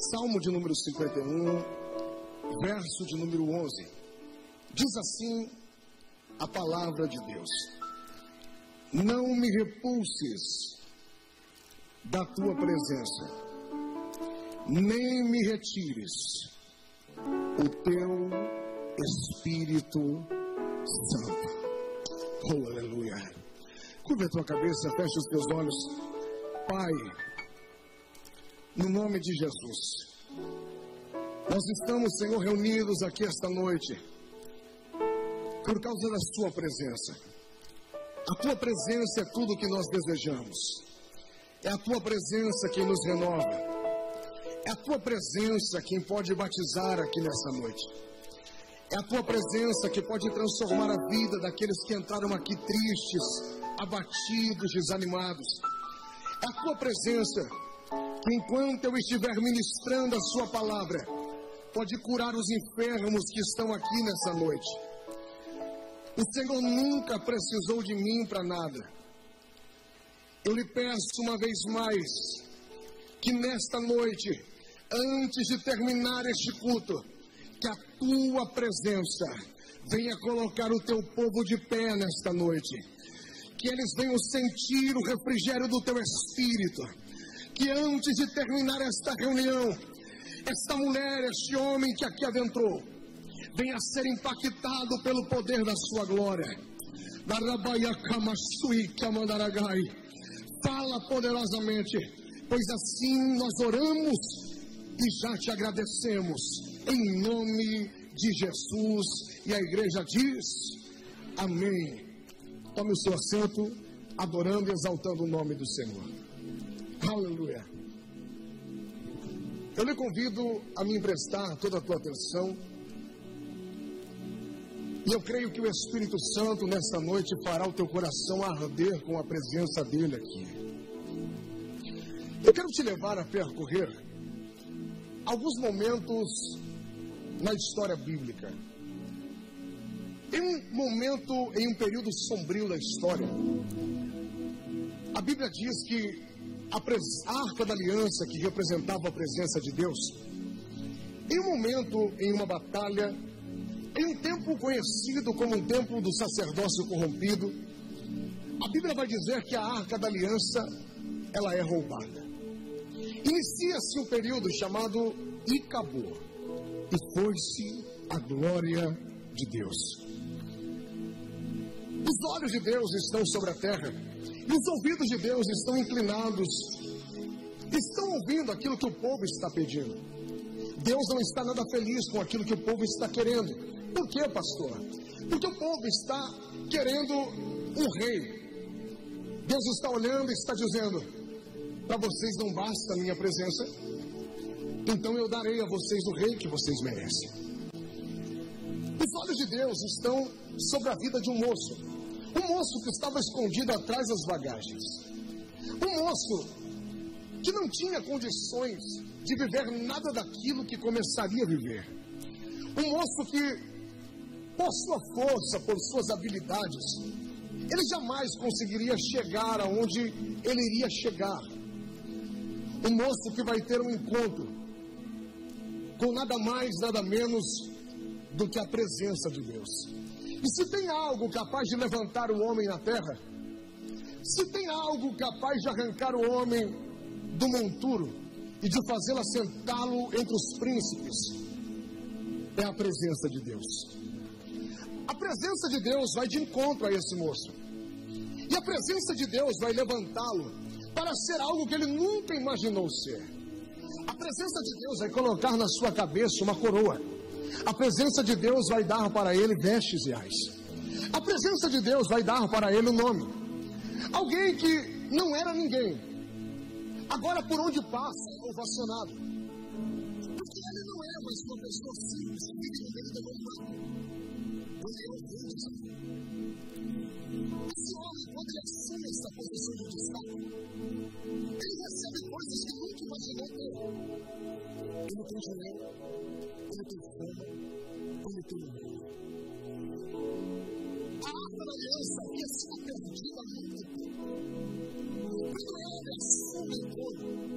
Salmo de número 51, verso de número 11. Diz assim a palavra de Deus: Não me repulses da tua presença, nem me retires o teu Espírito Santo. Oh, aleluia. Curva a tua cabeça, fecha os teus olhos. Pai, no nome de Jesus, nós estamos, Senhor, reunidos aqui esta noite por causa da Sua presença. A Tua presença é tudo o que nós desejamos. É a Tua presença quem nos renova. É a Tua presença quem pode batizar aqui nessa noite. É a Tua presença que pode transformar a vida daqueles que entraram aqui tristes, abatidos, desanimados. É a Tua presença que, enquanto eu estiver ministrando a Sua palavra, pode curar os enfermos que estão aqui nessa noite. O Senhor nunca precisou de mim para nada. Eu lhe peço uma vez mais que nesta noite, antes de terminar este culto, que a tua presença venha colocar o teu povo de pé nesta noite. Que eles venham sentir o refrigério do teu espírito. Que antes de terminar esta reunião, esta mulher, este homem que aqui adentrou, venha a ser impactado pelo poder da sua glória. Fala poderosamente, pois assim nós oramos e já te agradecemos, em nome de Jesus. E a igreja diz: Amém. Tome o seu assento, adorando e exaltando o nome do Senhor. Aleluia. Eu lhe convido a me emprestar toda a tua atenção. E eu creio que o Espírito Santo nesta noite fará o teu coração arder com a presença dele aqui. Eu quero te levar a percorrer alguns momentos na história bíblica. Em um momento, em um período sombrio da história, a Bíblia diz que a arca da aliança, que representava a presença de Deus, em um momento, em uma batalha, em um tempo conhecido como um tempo do sacerdócio corrompido, a Bíblia vai dizer que a arca da aliança, ela é roubada. Inicia-se um período chamado Icabô, e foi-se a glória de Deus. Os olhos de Deus estão sobre a terra, os ouvidos de Deus estão inclinados, estão ouvindo aquilo que o povo está pedindo. Deus não está nada feliz com aquilo que o povo está querendo. Por quê, pastor? Porque o povo está querendo um rei. Deus está olhando e está dizendo: para vocês não basta a minha presença, então eu darei a vocês o rei que vocês merecem. Os olhos de Deus estão sobre a vida de um moço um moço que estava escondido atrás das bagagens. Um moço que não tinha condições de viver nada daquilo que começaria a viver. Um moço que, por sua força, por suas habilidades, ele jamais conseguiria chegar aonde ele iria chegar. Um moço que vai ter um encontro com nada mais, nada menos do que a presença de Deus. E se tem algo capaz de levantar o homem na terra, se tem algo capaz de arrancar o homem do monturo e de fazê-lo assentá-lo entre os príncipes, é a presença de Deus. A presença de Deus vai de encontro a esse moço. E a presença de Deus vai levantá-lo para ser algo que ele nunca imaginou ser. A presença de Deus vai colocar na sua cabeça uma coroa a presença de Deus vai dar para ele vestes reais. A presença de Deus vai dar para ele o um nome. Alguém que não era ninguém. Agora por onde passa é ovacionado. Porque ele não é mais uma pessoa simples que vive no meio mundo. Ele é o Deus. Esse homem, quando ele assume essa posição de destaque, ele recebe coisas que nunca imaginou ter. Ele tem dinheiro ele tem fome, ele tem medo. A arca da aliança havia sido perdida há muito tempo. Quando ele assume enquanto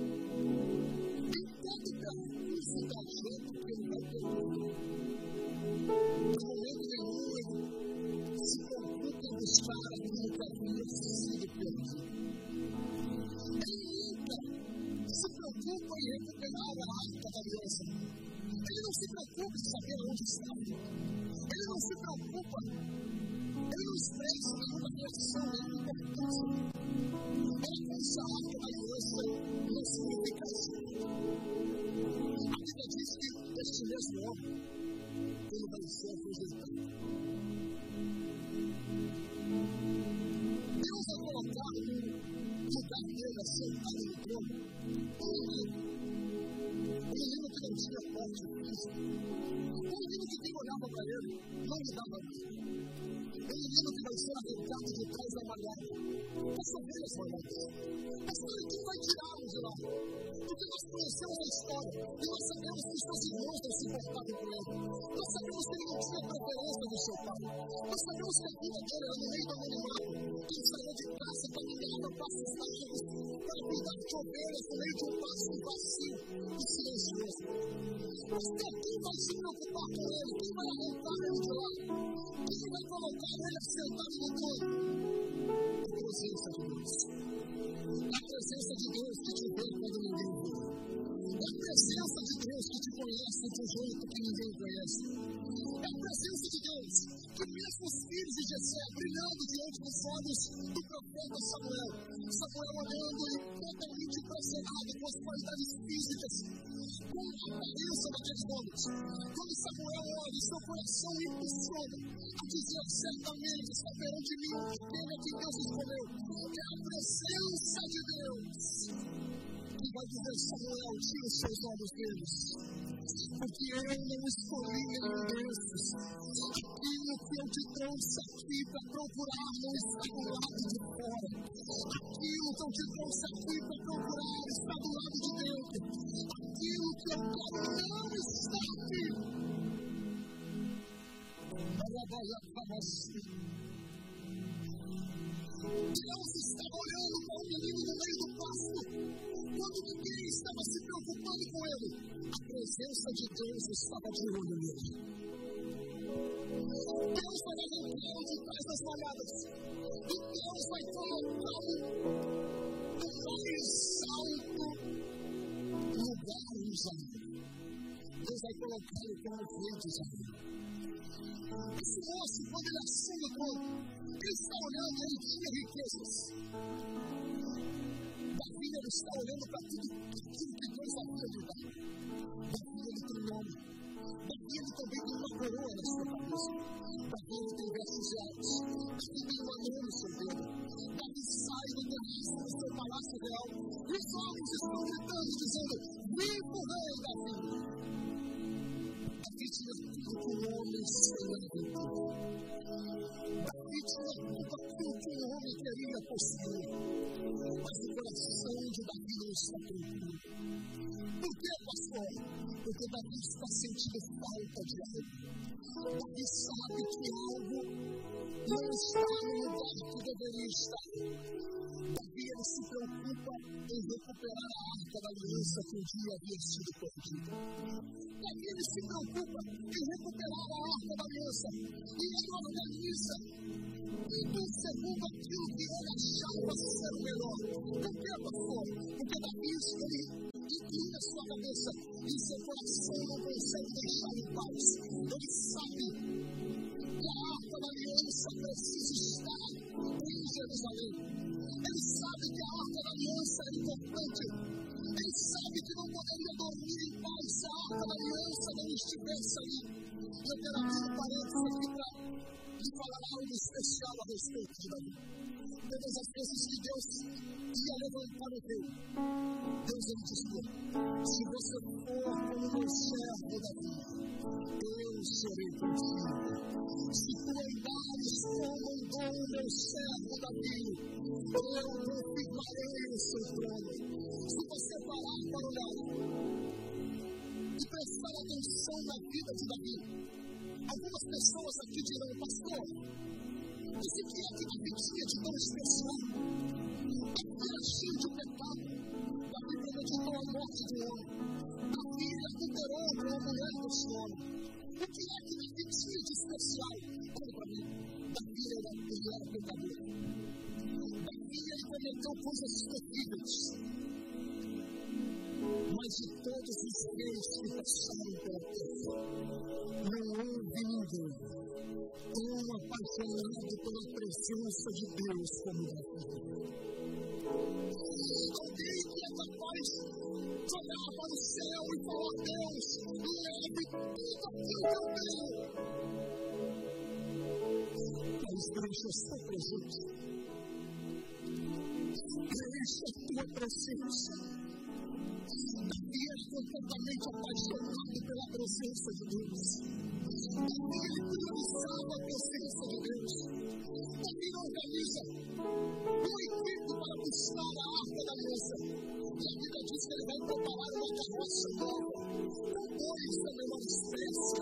As ovelhas malhadas. Pastor, e quem vai tirá-lo de lá? Porque nós conhecemos a história e nós sabemos que os seus irmãos não se importavam com ele. Nós sabemos que ele não tinha preferência do seu pai. Nós sabemos que a vida dele era no meio do anonimato. Ele saía de casa, caminhava passos largos para cuidar de ovelhas no meio de um passo vazio e silencioso. Mas quem vai se preocupar com ele? Quem vai arrancar ele de lá? Quem vai colocar ele sentado no trono? A presença de Deus. A presença de Deus que te vê quando ninguém vê. É a presença de Deus que te conhece de um jeito que ninguém conhece. É a presença de Deus que mesmo os filhos de Jessé brilhando diante dos olhos do profeta Samuel, Samuel olhando e totalmente impressionado com as qualidades físicas, com a aparência daqueles homens. Quando Samuel olha, seu coração impulsiona a dizer certamente está perante mim aquele que Deus escolheu. É a presença de Deus vai dizer Samuel, tira os seus olhos deles. Porque eu não escolhi nenhum desses. Aquilo que eu te trouxe aqui para procurar não está do lado de fora. Aquilo que eu te trouxe aqui para procurar está do lado de dentro. Aquilo que eu quero não está aqui. Deus está olhando para o menino no meio do pasto, quando ninguém estava se preocupando com ele. A presença de Deus estava de olho nele. Deus vai arrancá-lo de trás das malhadas. E Deus vai colocá-lo no mais alto lugar em Israel. Deus vai colocá-lo como rei de Israel. Esse moço, quando ele assume o trono, ele está olhando, ele tinha riquezas. Davi, ele está olhando para tudo aquilo que Deus havia lhe dado. Davi, ele tem nome. Davi, ele também tem uma coroa na sua cabeça. Davi, ele tem vestes altos. Davi tem um anel no seu dedo. Davi sai do terraço do seu palácio real. E os homens estão gritando, dizendo: Viva o rei Davi! Davi tinha tudo que um homem sonhava Davi tinha tudo que um homem queria possuir. Mas o coração de Davi não está tranquilo. Por que, pastor? Porque Davi está sentindo falta de algo. Davi sabe que algo não está no lugar que deveria estar. Davi ele se preocupa em recuperar a arca da aliança que um dia havia sido perdida. Davi ele se preocupa em recuperar a arca da aliança e ele organiza tudo segundo aquilo que ele achava ser o melhor. Que, pastor? Porque Davi ele inclina sua cabeça e seu coração não consegue deixar em paz. Ele sabe que a arca da aliança precisa estar em Jerusalém. Ele sabe que a arca da aliança é importante. Ele sabe que não poderia dormir em paz se a arca da aliança não estivesse ali. Eu quero abrir um parênteses aqui para lhe falar algo especial a respeito de Davi. Todas as vezes que Deus ia levantar o rei, Deus ele dizia: Se você for como meu servo Davi, eu serei contigo. Se tu andares como o meu servo Davi, eu confirmarei o seu trono. Se você parar para olhar e prestar atenção na vida de Davi, algumas pessoas aqui dirão, pastor, esse que é que Davi tinha de tão especial? Era cheio de pecado. Davi premeditou a morte de um homem. Davi adulterou com a mulher desse homem. O que é que Davi tinha de especial? Olha para mim. Davi era, ele era pecador. Davi ele cometeu coisas terríveis. Mas de todos os reis que passaram pela terra, não houve ninguém tão apaixonado pela presença de Deus como Davi. Alguém que é capaz de olhar para o céu e falar: Deus, leve tudo aquilo que eu tenho. Mas deixa a sua presença. Deixa a tua presença e é completamente apaixonado pela presença de Deus. Ele priorizava a presença de Deus. Ele organiza uma equipe para buscar a arca da aliança. E a Bíblia diz que ele vai preparar uma carroça nova, com bois da melhor espécie,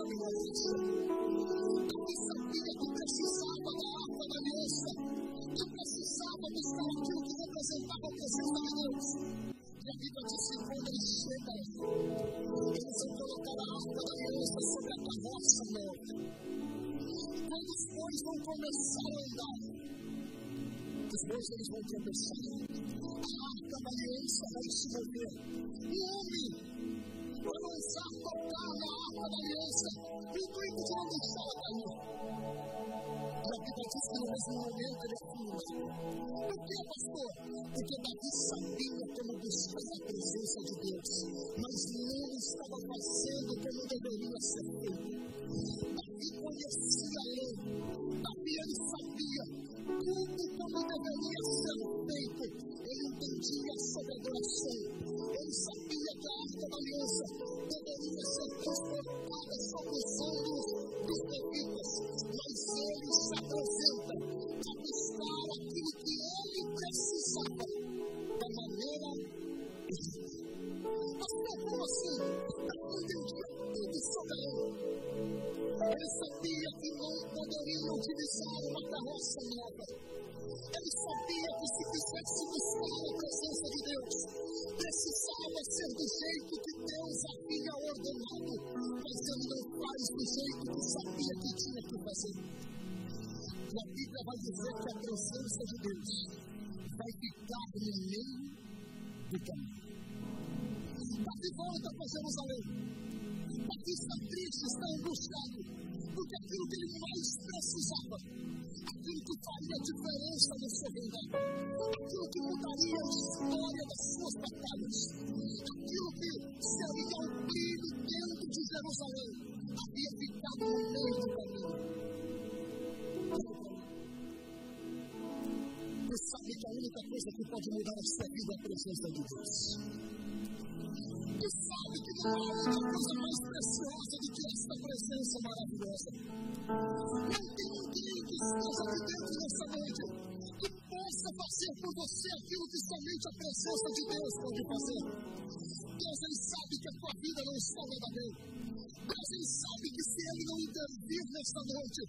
bois eles vão tropeçar. A arca da aliança vai se mover. O homem vai lançar tocar na arca da aliança, o intuito de não deixá-la cair. A Bíblia diz que no mesmo momento ele afirma. Por que, pastor? Porque Davi sabia como buscar a presença de Deus, mas não estava fazendo como deveria ser feito. A sua vida é a presença de Deus. Você sabe que não há outra coisa mais preciosa do que esta presença maravilhosa. Não tem ninguém que esteja aqui dentro dessa noite que possa fazer por você aquilo que somente a presença de Deus pode fazer. Deus, Ele sabe que a tua vida não está nada bem. Deus, Ele sabe que se Ele não intervir nesta noite,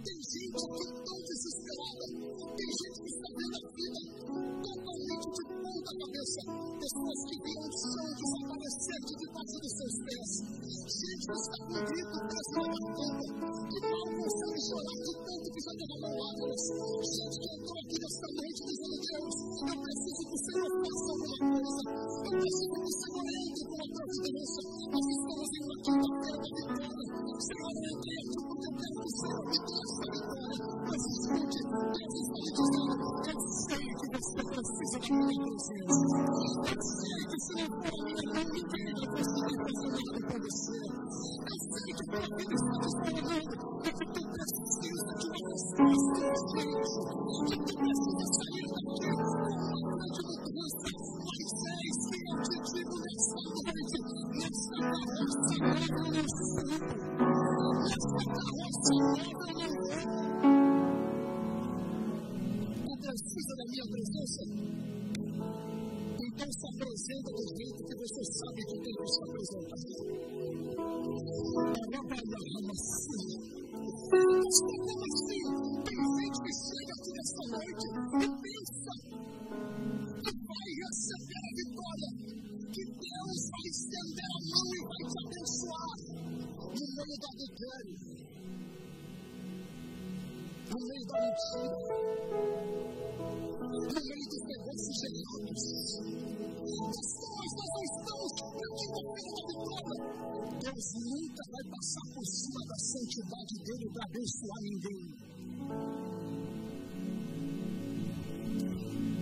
tem gente aqui tão desesperada, tem gente que está vendo a vida totalmente de ponta cabeça, pessoas que viram o chão desaparecer de debaixo dos seus pés, gente que está grito preso na garganta, que mal consegue chorar de tanto que já derramou lágrimas, gente que entrou aqui nesta noite dizendo: Deus, eu preciso que o Senhor faça alguma nós não estamos aqui Deus nunca vai passar por cima da santidade dele para abençoar ninguém.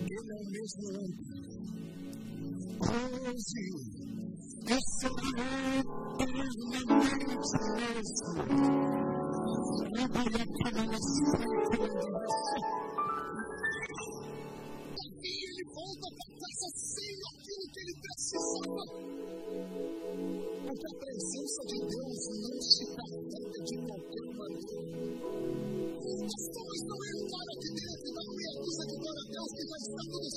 Ele é o mesmo ontem. Hoje, esse é eternamente mesmo. Trabalha para E precisava. Porque a presença de Deus não se carrega de qualquer maneira. As coisas não é um cara que dentro da meia dúzia de glória a Deus que já está tudo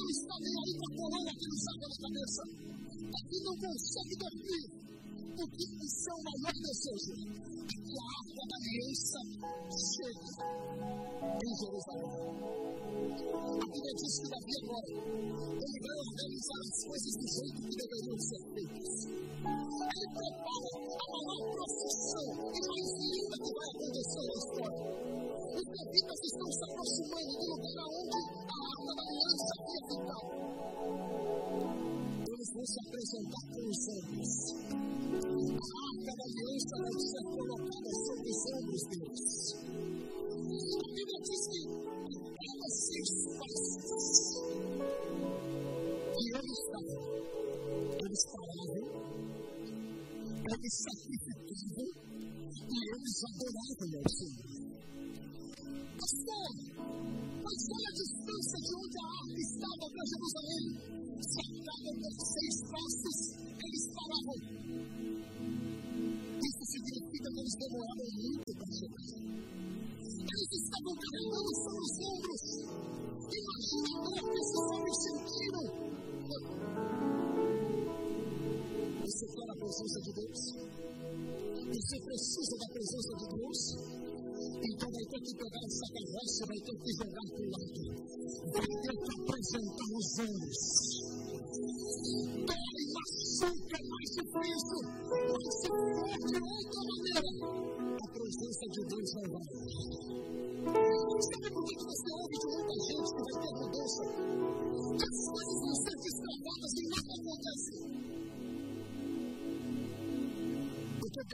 não está nem aí para a coroa que ele usava na cabeça. Davi não consegue dormir, porque o seu maior desejo é que a arca da aliança chegue em Jerusalém. A Bíblia diz que Davi agora, ele vai organizar as coisas do jeito que deveriam ser feitas. Ele prepara a maior procissão e mais linda que vai acontecer na história. Os levitas estão se aproximando do lugar onde com os ombros. A arca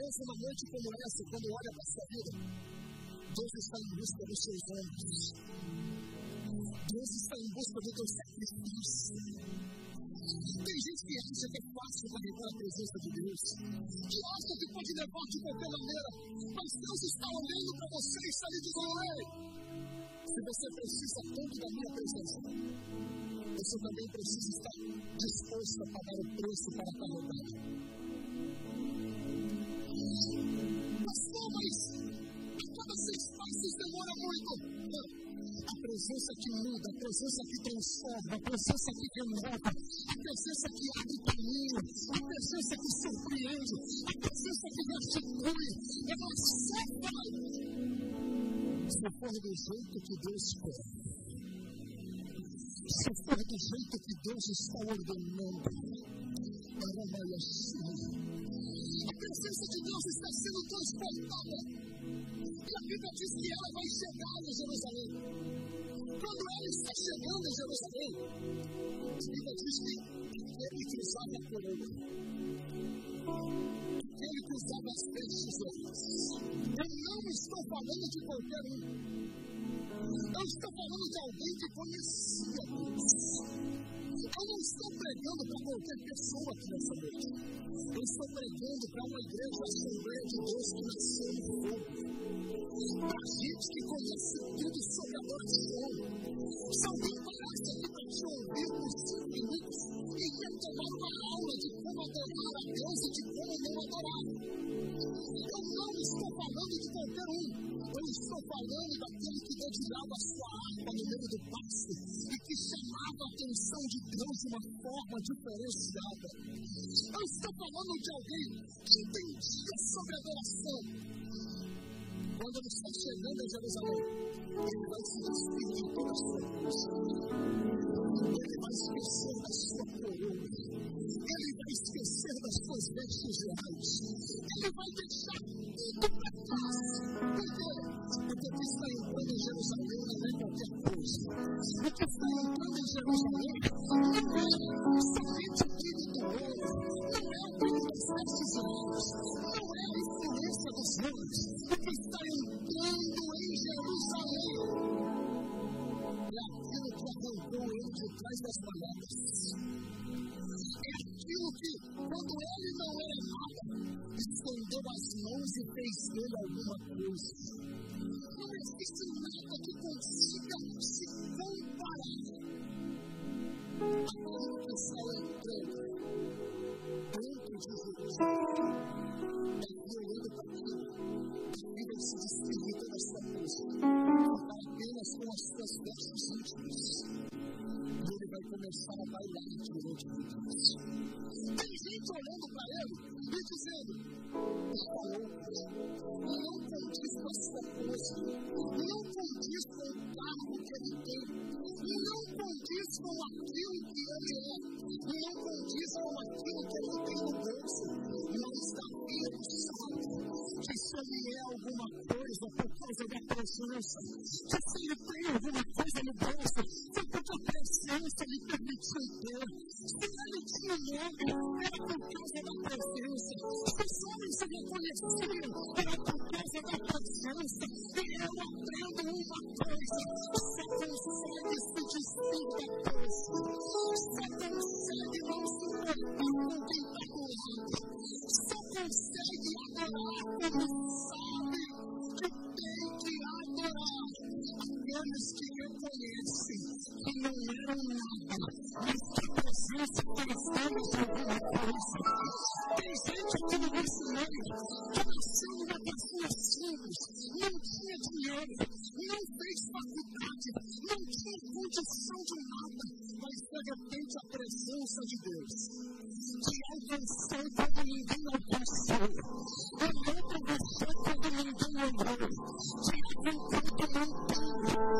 Deus, numa noite como essa, quando olha para a sua vida, Deus está em busca dos seus ombros. Deus está em busca do teu sacrifício. Tem gente que acha que é fácil carregar a presença de Deus, que acha que pode levar de qualquer maneira, mas Deus está olhando para você e está lhe dizendo: Ei, se você precisa tanto da minha presença, você também precisa estar disposto a pagar o preço para carregar. Mas a cada seis passos demora muito. A presença que muda, a presença que transforma, a presença que renova, a presença que abre caminho, a presença que surpreende, a presença que restitui. Ela só vai se for do jeito que Deus quer. Se for do jeito que Deus está ordenando. A a presença de Deus está sendo transportada. E a Bíblia diz que ela vai chegar a Jerusalém. Quando ela está chegando a Jerusalém, a Bíblia diz que ele cruzava a coroa. Ele cruzava as peixes outras. Eu não estou falando de qualquer um. Eu estou falando de alguém que conhecia Deus. Eu não estou pregando para qualquer pessoa aqui nessa noite. Eu estou pregando para uma igreja Assembleia de Deus que nasceu no fogo. Para gente que conhece tudo sobre adoração. Se alguém parasse aqui para te ouvir por cinco minutos, iria tomar uma aula de como adorar a Deus e de como não adorar. Eu não estou falando de qualquer um. Eu estou falando daquele que dedilhava a sua arma no meio do pasto uma diferenciada. Eu estou falando de alguém que entendia sobre adoração. Quando ele está chegando a Jerusalém, ele vai se despedir de toda a sua cruz. Ele vai esquecer da sua coroa. Ele vai esquecer das suas vestes reais. Ele vai deixar tudo para trás. Por quê? Porque o que está entrando em Jerusalém não é qualquer coisa. O que está entrando em Jerusalém não é somente o filho do ouro, não é o filho das vestes reais, não é a influência dos homens. O que está entrando em Jerusalém é aquilo que arrancou ele de trás das malhadas aquilo que, quando ele não era nada, estendeu as mãos e fez dele alguma coisa. Não existe nada que consiga se comparar àquilo que está entrando dentro de Jesus. É olhando para aquilo, a vida se despedir toda sua força, apenas com as suas vestes íntimas ele vai começar a bailar diante de Deus. Tem gente olhando para ele e dizendo: está louco, não condiz com a sua força, não condiz com o carro que ele tem, não condiz com aquilo que ele é, não condiz com aquilo que ele tem no bolso, mas Davi sabe que se ele é alguma coisa por causa da presença, que se ele tem alguma coisa no bolso, lhe permitiu ter. Se ele tinha nome, era por causa da presença. Se os homens se reconheciam, era por causa da presença. E eu aprendo uma coisa: você consegue se despir da coisa. Você consegue não se importar com quem está do lado. Você consegue adorar quando sabe que tem que adorar aqueles que reconhecem que não eram nada, mas que a presença transforma de alguma coisa. Tem gente aqui no meio que nasceu numa pessoa simples, não tinha dinheiro, não fez faculdade, não tinha condição de nada, mas de repente a presença de Deus te alcançou quando ninguém alcançou, olhou para você quando ninguém olhou, te aventou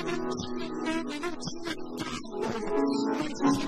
I'm going to do that.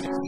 I'm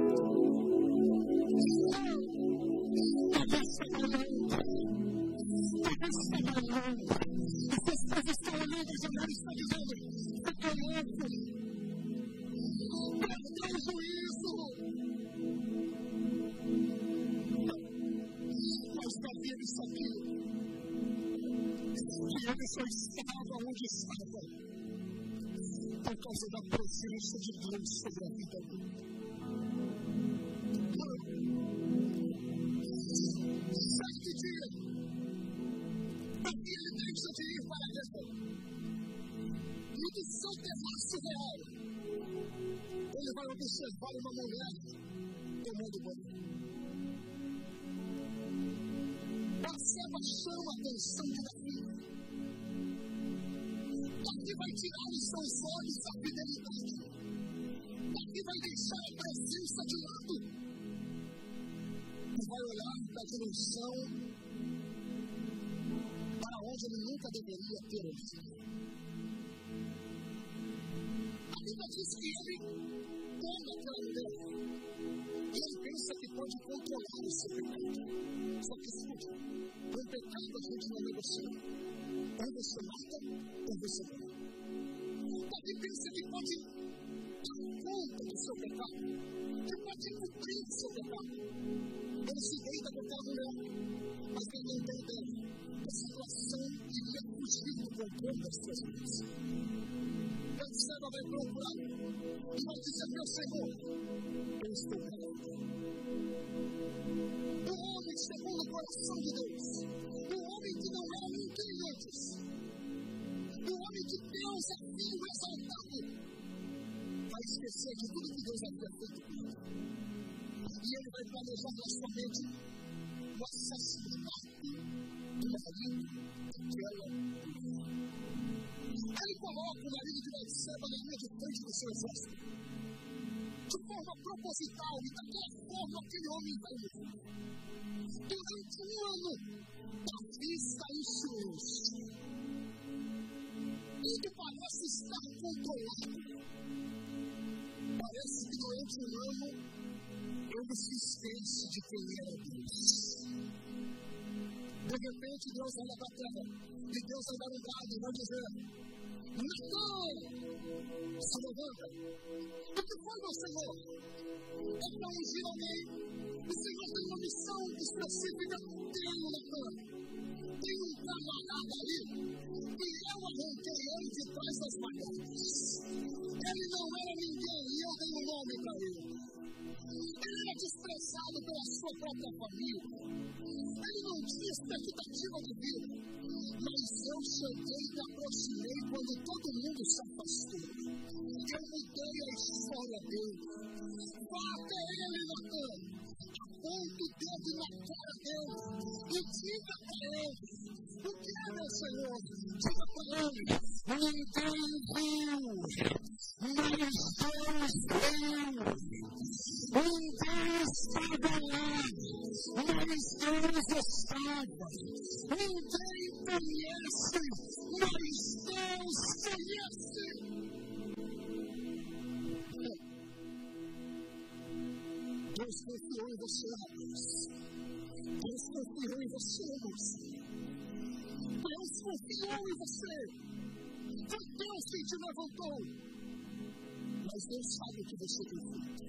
observar uma mulher tomando banho. Batseba chama a atenção de Davi. Davi vai tirar os seus olhos da fidelidade. Davi vai deixar a presença de lado. E vai olhar para a dimensão para onde ele nunca deveria ter olhado. A Bíblia diz que ele toda aquela mulher. E ele pensa que pode controlar esse pecado. Só que escute, com pecado a gente não negocia. Ou você mata, ou você morre. Davi pensa que pode dar conta do seu pecado, que pode cumprir o seu pecado. Ele se deita com aquela mulher, mas ele não tem ideia situação que ia fugir do controle das suas vidas. Betseba vai procurar e vai dizer: Meu Senhor, eu estou grávida. O homem segundo o coração de Deus, o homem que não era ninguém antes, o homem que Deus é filho exaltado, vai esquecer de tudo que Deus havia feito. E ele vai planejar na sua mente o assassinato do marido daquela ele coloca o marido de Betseba na linha de frente do seu exército. De forma proposital, e daquela forma aquele homem vai morrer. Durante um ano, Davi está em silêncio. Tudo parece estar controlado. Parece que durante um ano ele se esquece de quem era Deus. De repente, Deus olha para a terra e Deus vai dar um dado e vai dizer: Natal! Se levanta. O que foi, meu Senhor? Para ungir alguém. O Senhor tem uma missão específica. Tem um Natan. Tem um camarada ali. E eu arranquei ele de trás das marretas. Ele não era ninguém e eu dei um nome para ele. Ele era desprezado pela sua própria família. Ele não tinha expectativa de vida. Mas eu cheguei e me aproximei quando todo mundo se afastou. Eu mudei a história dele. Vá até ele, Natan. Aponta o dedo na cara dele. E diga para ele. O que é, meu Senhor? Diga para ele. Ninguém viu. Você. Deus confiou em você. Foi Deus quem te levantou. Mas Deus sabe o que você tem feito.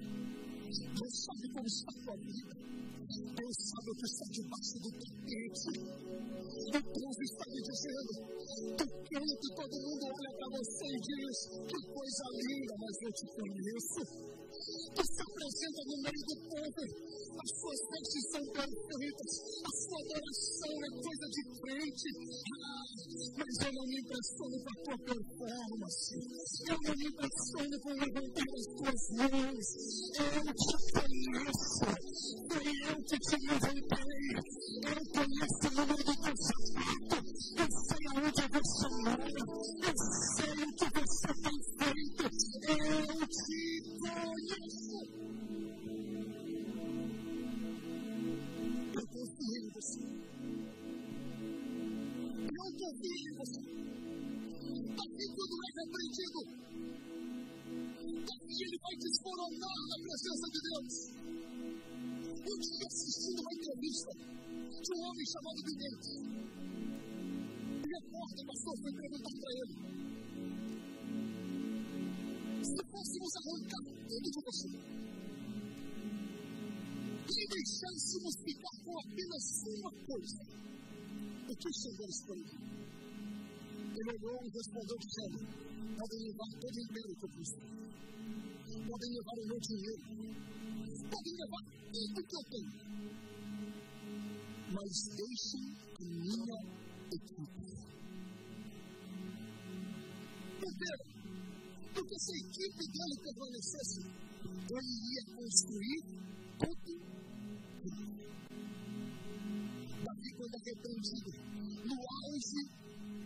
Deus sabe como está a tua vida. Deus sabe o que está debaixo do tapete. Deus está me dizendo, que todo mundo olha para você e diz, que coisa linda, mas eu te conheço. Se apresenta no meio do povo, as suas vestes são perfeitas, a sua adoração é coisa de frente. Ah, mas eu não me impressiono com a tua performance, eu não me impressiono com levantar as tuas mãos. Eu te conheço, foi eu que te levantei, eu conheço o número do teu sapato, eu sei aonde você mora, eu sei o que você tem feito, você. Eu confio em você. Aqui quando é repreendido, aqui ele vai desmoronar na presença de Deus. Um dia assistindo uma entrevista de um homem chamado Vidente. E a porta pastor foi perguntar para ele: Se fôssemos arrancar tudo de você deixássemos ficar com apenas uma coisa, o que o Senhor escolheu? Ele olhou e respondeu dizendo: Podem levar todo o império que eu possuo, podem levar o meu dinheiro, podem levar tudo que eu tenho mas deixem a minha equipe. Quê? Porque se a equipe dele permanecesse, ele ia construir. Davi, quando repreendido, no auge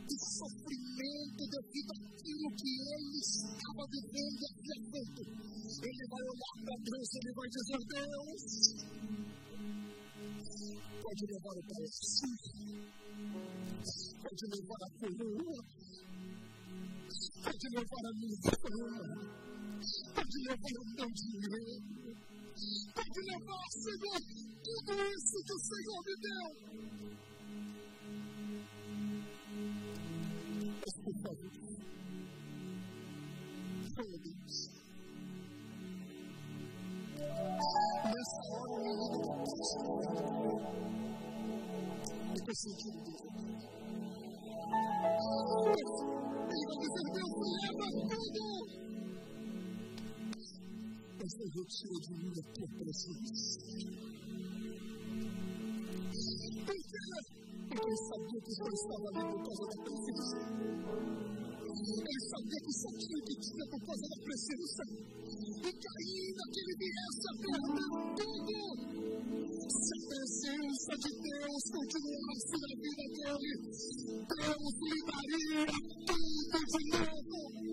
do sofrimento devido àquilo que ele estava vivendo feito, ele vai olhar para Deus e ele vai dizer: Deus, pode levar o palácio, pode levar a coroa, pode levar a minha fama, pode levar o meu dinheiro, pode levar, Senhor, tudo isso que o Senhor me deu. por favor. Oh, Deus. Nessa hora. Eu estou sentindo Deus. Ele vai dizer, Deus, leva tudo. Mas eu retiro de mim a tua presença. Por quê? Porque ele sabia que só estava ali por causa da presença. Ele sabia que só tinha que tinha por causa da presença. E que ainda que ele viesse a perder tudo, se a presença de Deus continuasse na vida dele, Deus lhe daria tudo de novo.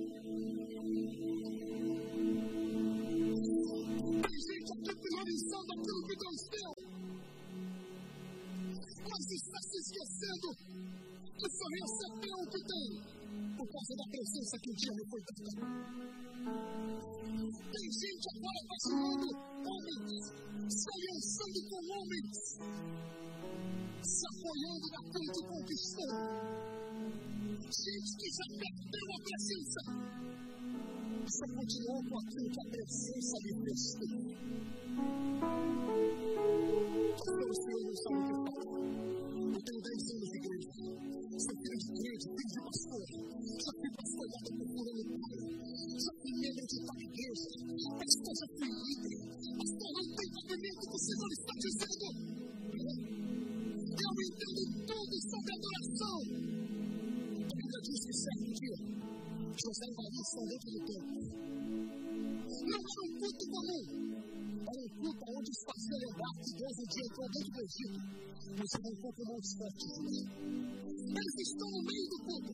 Esquecendo que só recebeu o que tem por causa da presença que um dia lhe foi dada. Tem gente agora imaginando homens, se aliançando com homens, se apoiando naquilo que conquistou. Gente que já perdeu a presença, só continuou com aquilo que a presença lhe prestou. O Senhor não sabe o que tenho 10 anos de igreja. Sou filho de crente, filho de pastor. Já fui pastoreado por fulano pai. Já fui membro de tal igreja. Pastor, já fui líder. Pastor, não tem cabimento que o Senhor está dizendo. Eu entendo tudo sobre adoração. A Bíblia diz que certo dia, José e Maria estão dentro do templo. Não era um culto comum culto onde fazia lembrar que Deus dia entrou dentro do Egito. Você não culto muito forte, Eles estão no meio do culto.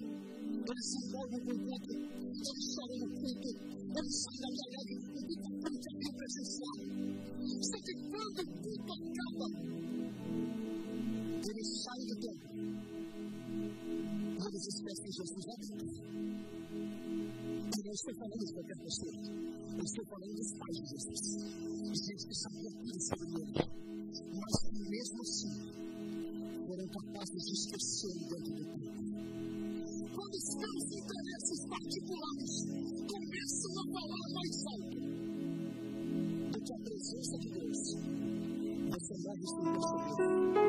Eles se envolvem com o culto. Eles choram no culto. Eles saem da galera e ficam o caminho presencial. Só que quando o culto acaba, eles saem do templo. Eles esquecem Jesus lá Eu não estou falando de qualquer pessoa. Eu estou falando dos pais de Jesus. Sabia sobre ele. Mas que mesmo assim foram capazes de esquecer dentro do. Quando os seus interesses particulares começam a falar mais alto do que a presença de Deus, você morre sem perceber.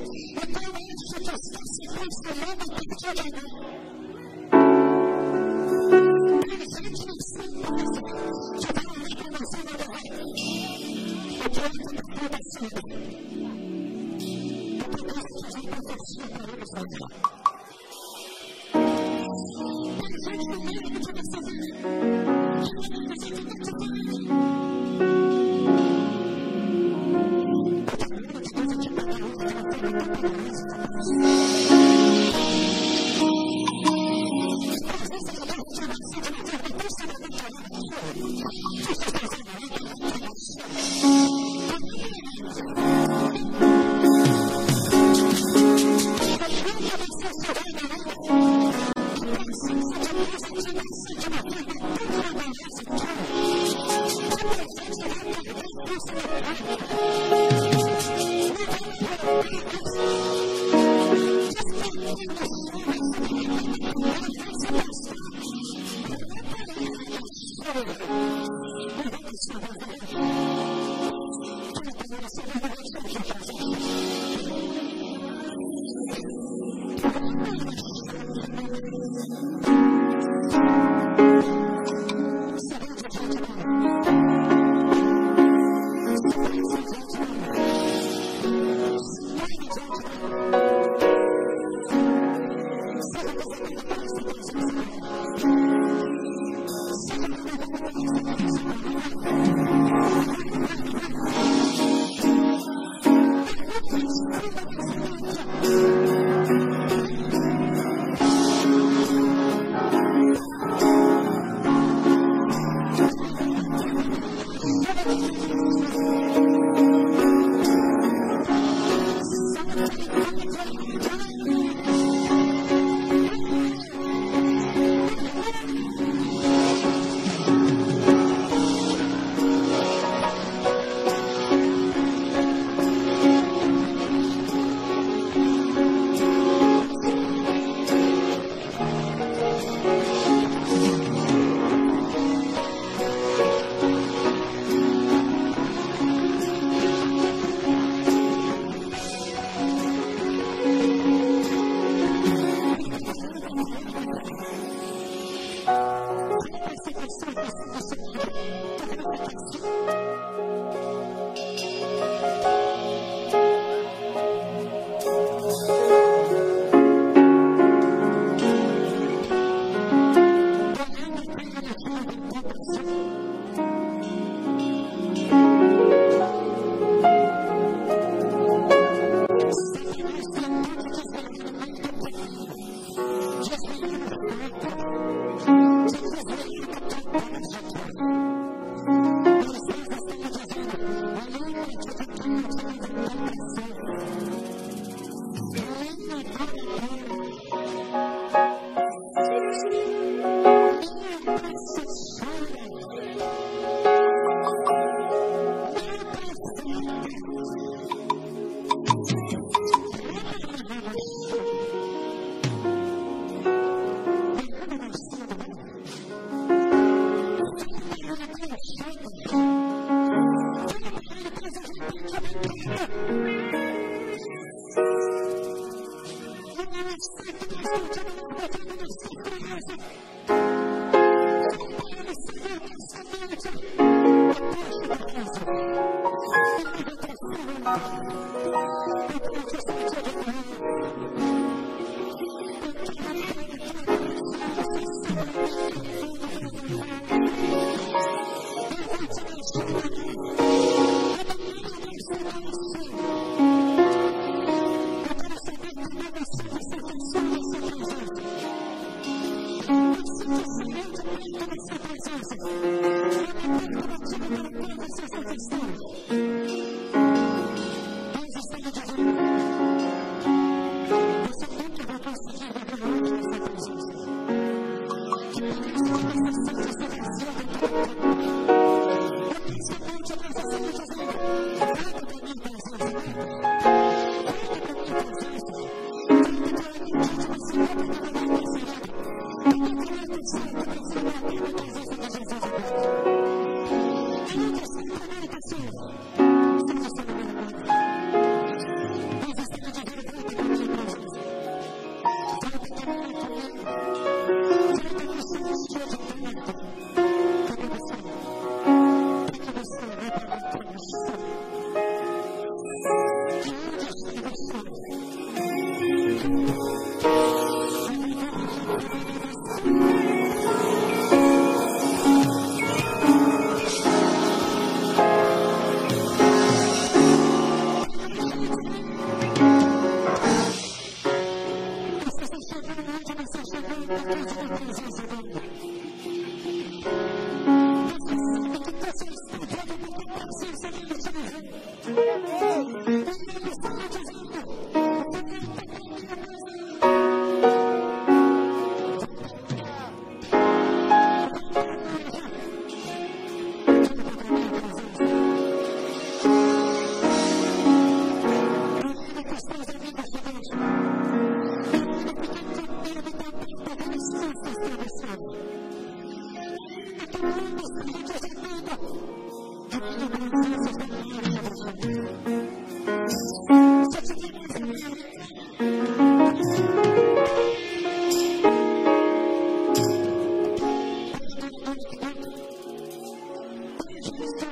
Just be unified. Jesus,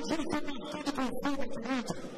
Thank you.